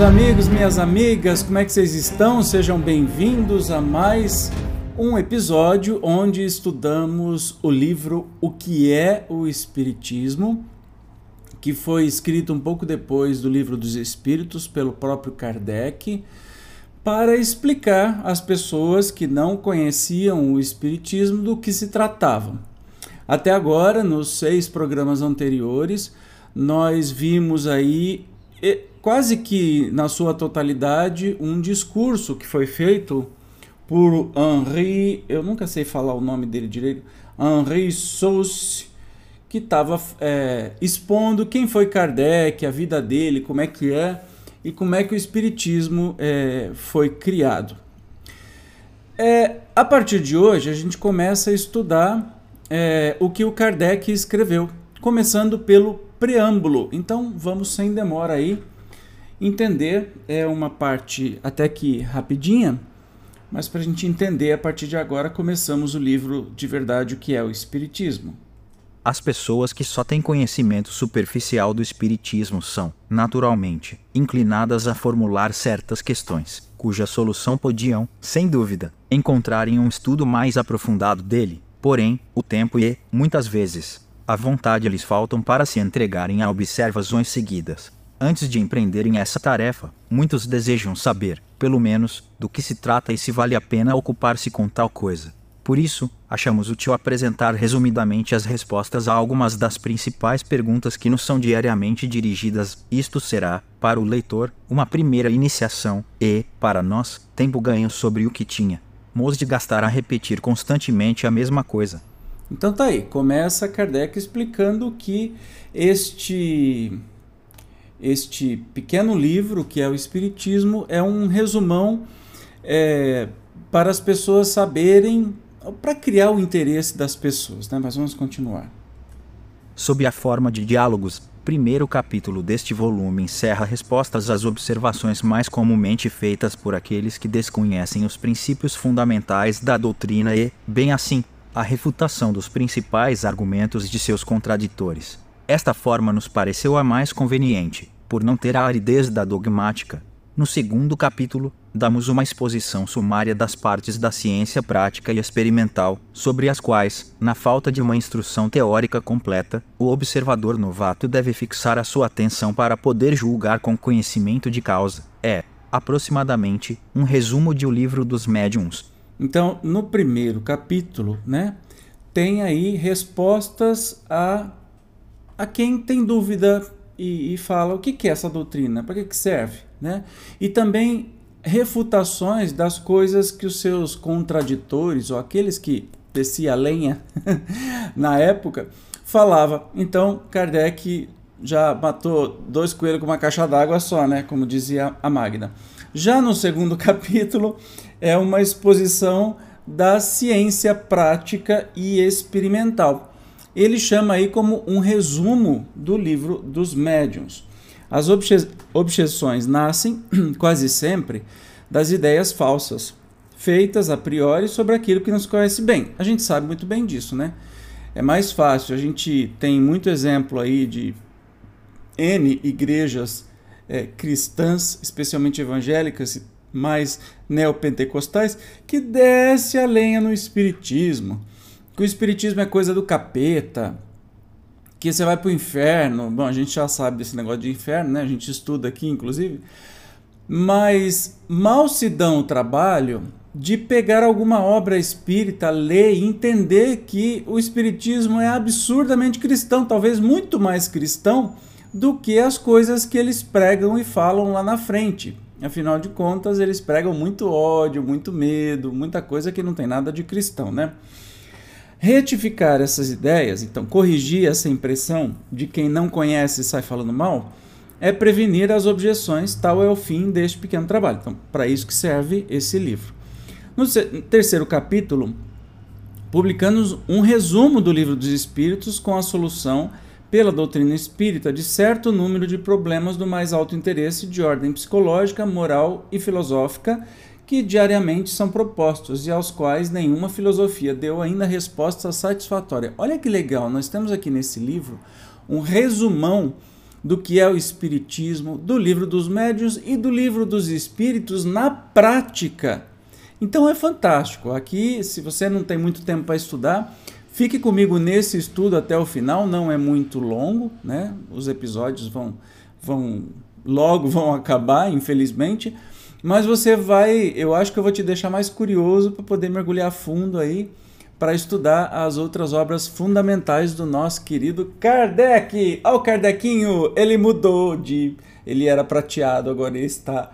meus amigos, minhas amigas, como é que vocês estão? Sejam bem-vindos a mais um episódio onde estudamos o livro O que é o Espiritismo, que foi escrito um pouco depois do Livro dos Espíritos pelo próprio Kardec, para explicar às pessoas que não conheciam o Espiritismo do que se tratava. Até agora, nos seis programas anteriores, nós vimos aí quase que na sua totalidade um discurso que foi feito por Henri, eu nunca sei falar o nome dele direito, Henri Sauce, que estava é, expondo quem foi Kardec, a vida dele, como é que é e como é que o Espiritismo é, foi criado. É, a partir de hoje, a gente começa a estudar é, o que o Kardec escreveu, começando pelo preâmbulo. Então, vamos sem demora aí Entender é uma parte até que rapidinha, mas para a gente entender, a partir de agora começamos o livro de verdade, o que é o Espiritismo. As pessoas que só têm conhecimento superficial do Espiritismo são, naturalmente, inclinadas a formular certas questões, cuja solução podiam, sem dúvida, encontrar em um estudo mais aprofundado dele. Porém, o tempo e, muitas vezes, a vontade lhes faltam para se entregarem a observações seguidas. Antes de empreenderem essa tarefa, muitos desejam saber, pelo menos, do que se trata e se vale a pena ocupar-se com tal coisa. Por isso, achamos útil apresentar resumidamente as respostas a algumas das principais perguntas que nos são diariamente dirigidas. Isto será, para o leitor, uma primeira iniciação e, para nós, tempo ganho sobre o que tinha. Mos de gastar a repetir constantemente a mesma coisa. Então tá aí, começa Kardec explicando que este este pequeno livro que é o Espiritismo é um resumão é, para as pessoas saberem, para criar o interesse das pessoas. Né? Mas vamos continuar. Sob a forma de diálogos, primeiro capítulo deste volume encerra respostas às observações mais comumente feitas por aqueles que desconhecem os princípios fundamentais da doutrina e, bem assim, a refutação dos principais argumentos de seus contraditores. Esta forma nos pareceu a mais conveniente, por não ter a aridez da dogmática. No segundo capítulo, damos uma exposição sumária das partes da ciência prática e experimental, sobre as quais, na falta de uma instrução teórica completa, o observador novato deve fixar a sua atenção para poder julgar com conhecimento de causa. É, aproximadamente, um resumo de O Livro dos Médiuns. Então, no primeiro capítulo, né, tem aí respostas a a quem tem dúvida e, e fala o que, que é essa doutrina, para que, que serve, né? E também refutações das coisas que os seus contraditores ou aqueles que descia a lenha na época falava. Então Kardec já matou dois coelhos com uma caixa d'água só, né? Como dizia a Magna. Já no segundo capítulo é uma exposição da ciência prática e experimental ele chama aí como um resumo do livro dos médiuns. As obje objeções nascem, quase sempre, das ideias falsas, feitas a priori sobre aquilo que nos conhece bem. A gente sabe muito bem disso, né? É mais fácil, a gente tem muito exemplo aí de N igrejas é, cristãs, especialmente evangélicas, mais neopentecostais, que desce a lenha no espiritismo que o espiritismo é coisa do capeta, que você vai para o inferno. Bom, a gente já sabe desse negócio de inferno, né? A gente estuda aqui, inclusive. Mas mal se dão o trabalho de pegar alguma obra espírita, ler e entender que o espiritismo é absurdamente cristão, talvez muito mais cristão do que as coisas que eles pregam e falam lá na frente. Afinal de contas, eles pregam muito ódio, muito medo, muita coisa que não tem nada de cristão, né? Retificar essas ideias, então corrigir essa impressão de quem não conhece e sai falando mal, é prevenir as objeções, tal é o fim deste pequeno trabalho. Então, para isso que serve esse livro. No terceiro capítulo, publicamos um resumo do livro dos Espíritos com a solução pela doutrina espírita de certo número de problemas do mais alto interesse de ordem psicológica, moral e filosófica que diariamente são propostos e aos quais nenhuma filosofia deu ainda resposta satisfatória. Olha que legal, nós temos aqui nesse livro um resumão do que é o Espiritismo, do livro dos médios e do livro dos espíritos na prática. Então é fantástico. Aqui, se você não tem muito tempo para estudar, fique comigo nesse estudo até o final. Não é muito longo, né? Os episódios vão, vão logo vão acabar, infelizmente. Mas você vai, eu acho que eu vou te deixar mais curioso para poder mergulhar fundo aí para estudar as outras obras fundamentais do nosso querido Kardec. Olha o Kardecinho, ele mudou de. Ele era prateado, agora ele está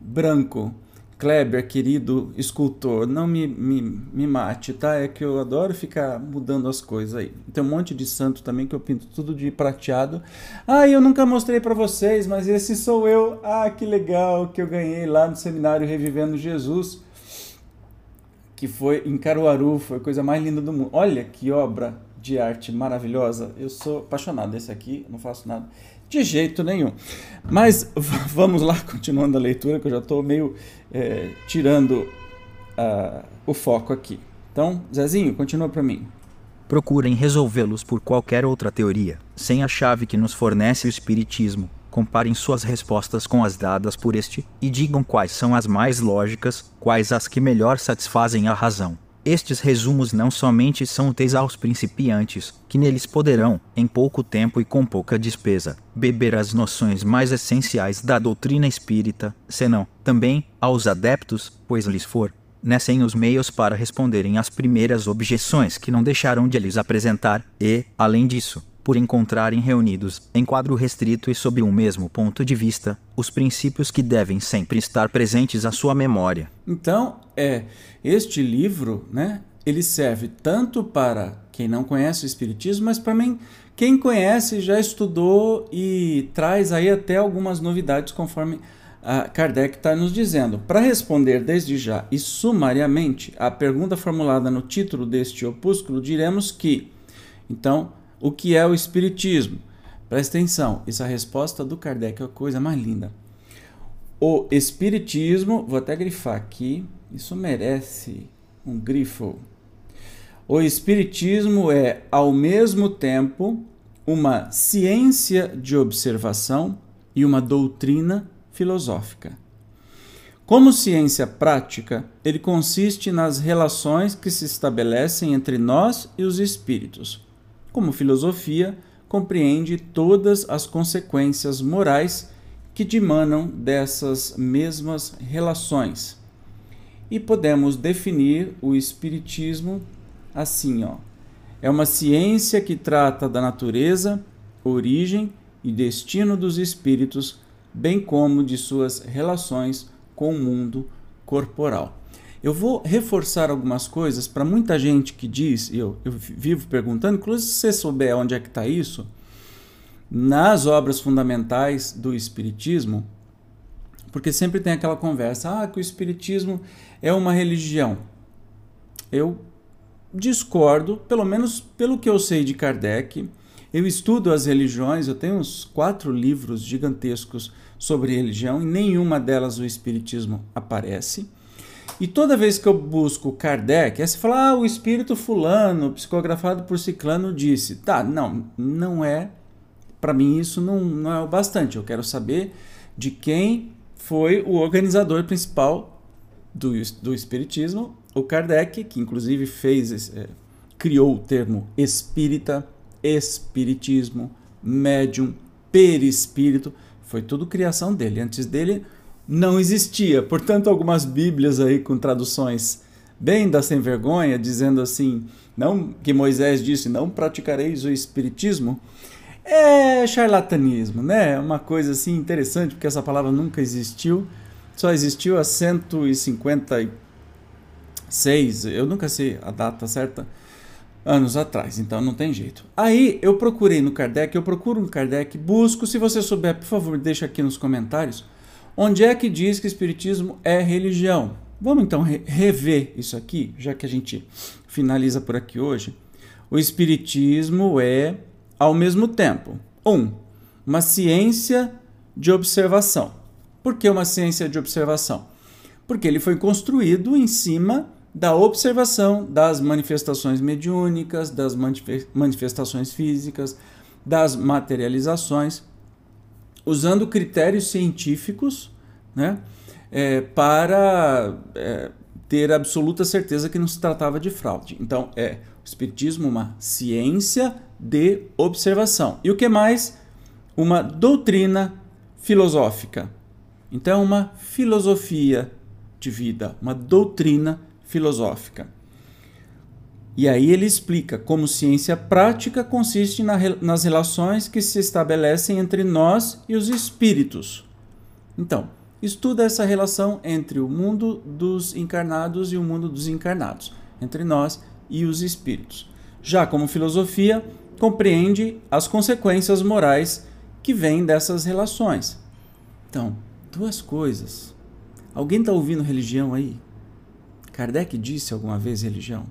branco. Kleber, querido escultor, não me, me, me mate, tá? É que eu adoro ficar mudando as coisas aí. Tem um monte de santo também que eu pinto tudo de prateado. Ah, eu nunca mostrei para vocês, mas esse sou eu. Ah, que legal que eu ganhei lá no seminário Revivendo Jesus que foi em Caruaru, foi a coisa mais linda do mundo. Olha que obra de arte maravilhosa. Eu sou apaixonado desse aqui, não faço nada de jeito nenhum. Mas vamos lá, continuando a leitura, que eu já estou meio é, tirando uh, o foco aqui. Então, Zezinho, continua para mim. Procurem resolvê-los por qualquer outra teoria, sem a chave que nos fornece o Espiritismo, comparem suas respostas com as dadas por este e digam quais são as mais lógicas, quais as que melhor satisfazem a razão. Estes resumos não somente são úteis aos principiantes, que neles poderão, em pouco tempo e com pouca despesa, beber as noções mais essenciais da doutrina espírita, senão, também, aos adeptos, pois lhes for, nessem os meios para responderem às primeiras objeções que não deixaram de lhes apresentar, e, além disso, por encontrarem reunidos, em quadro restrito e sob um mesmo ponto de vista, os princípios que devem sempre estar presentes à sua memória. Então, é este livro, né? Ele serve tanto para quem não conhece o espiritismo, mas para mim, quem conhece já estudou e traz aí até algumas novidades conforme a Kardec está nos dizendo. Para responder desde já e sumariamente a pergunta formulada no título deste opúsculo, diremos que, então, o que é o Espiritismo? Presta atenção, essa resposta do Kardec é a coisa mais linda. O Espiritismo, vou até grifar aqui, isso merece um grifo. O Espiritismo é, ao mesmo tempo, uma ciência de observação e uma doutrina filosófica. Como ciência prática, ele consiste nas relações que se estabelecem entre nós e os espíritos como filosofia, compreende todas as consequências morais que dimanam dessas mesmas relações. E podemos definir o espiritismo assim, ó. É uma ciência que trata da natureza, origem e destino dos espíritos, bem como de suas relações com o mundo corporal. Eu vou reforçar algumas coisas para muita gente que diz, eu, eu vivo perguntando, inclusive se você souber onde é que está isso, nas obras fundamentais do Espiritismo, porque sempre tem aquela conversa, ah, que o Espiritismo é uma religião. Eu discordo, pelo menos pelo que eu sei de Kardec. Eu estudo as religiões, eu tenho uns quatro livros gigantescos sobre religião, e nenhuma delas o Espiritismo aparece. E toda vez que eu busco Kardec, aí você fala, ah, o espírito fulano, psicografado por ciclano, disse. Tá, não, não é. Para mim isso não, não é o bastante. Eu quero saber de quem foi o organizador principal do, do espiritismo, o Kardec, que inclusive fez, é, criou o termo espírita, espiritismo, médium, perispírito. Foi tudo criação dele. Antes dele não existia. Portanto, algumas Bíblias aí com traduções bem da sem vergonha, dizendo assim, não que Moisés disse, não praticareis o espiritismo, é charlatanismo, né? É uma coisa assim interessante, porque essa palavra nunca existiu, só existiu há 156, eu nunca sei a data certa, anos atrás, então não tem jeito. Aí eu procurei no Kardec, eu procuro no Kardec, busco, se você souber, por favor, deixa aqui nos comentários, Onde é que diz que Espiritismo é religião? Vamos então rever isso aqui, já que a gente finaliza por aqui hoje. O Espiritismo é, ao mesmo tempo, um, uma ciência de observação. Por que uma ciência de observação? Porque ele foi construído em cima da observação das manifestações mediúnicas, das manifestações físicas, das materializações usando critérios científicos né, é, para é, ter absoluta certeza que não se tratava de fraude. Então, é o Espiritismo uma ciência de observação. E o que mais? Uma doutrina filosófica. Então, é uma filosofia de vida, uma doutrina filosófica. E aí ele explica como ciência prática consiste na, nas relações que se estabelecem entre nós e os espíritos. Então, estuda essa relação entre o mundo dos encarnados e o mundo dos encarnados, entre nós e os espíritos. Já como filosofia, compreende as consequências morais que vêm dessas relações. Então, duas coisas. Alguém está ouvindo religião aí? Kardec disse alguma vez religião?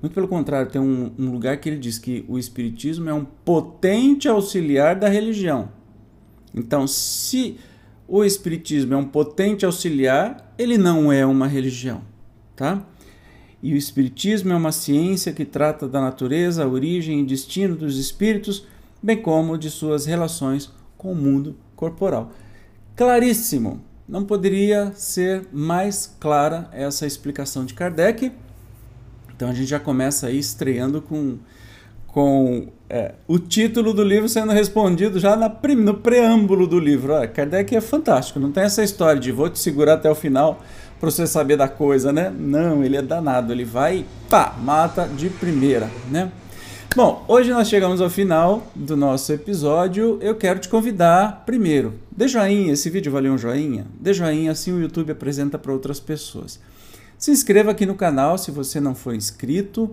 Muito pelo contrário, tem um, um, lugar que ele diz que o Espiritismo é um potente auxiliar da religião. Então, se o Espiritismo é um potente auxiliar, ele não é uma religião. Tá? E o Espiritismo é uma ciência que trata da natureza, origem e destino dos espíritos, bem como de suas relações com o mundo corporal. Claríssimo! Não poderia ser mais clara essa explicação de Kardec. Então a gente já começa aí estreando com, com é, o título do livro sendo respondido já na, no preâmbulo do livro. Olha, Kardec é fantástico, não tem essa história de vou te segurar até o final para você saber da coisa, né? Não, ele é danado, ele vai, pá, mata de primeira, né? Bom, hoje nós chegamos ao final do nosso episódio. Eu quero te convidar, primeiro, dê joinha, esse vídeo valeu um joinha? Dê joinha, assim o YouTube apresenta para outras pessoas. Se inscreva aqui no canal se você não for inscrito.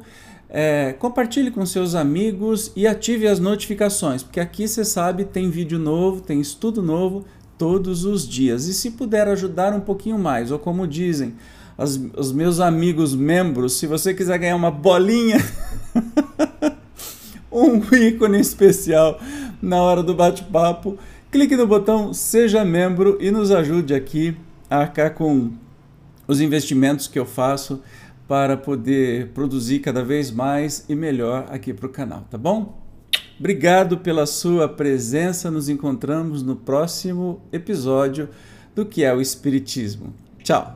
É, compartilhe com seus amigos e ative as notificações, porque aqui você sabe tem vídeo novo, tem estudo novo todos os dias. E se puder ajudar um pouquinho mais, ou como dizem as, os meus amigos membros, se você quiser ganhar uma bolinha, um ícone especial na hora do bate-papo, clique no botão Seja Membro e nos ajude aqui a arcar com os investimentos que eu faço para poder produzir cada vez mais e melhor aqui para o canal, tá bom? Obrigado pela sua presença. Nos encontramos no próximo episódio do que é o Espiritismo. Tchau!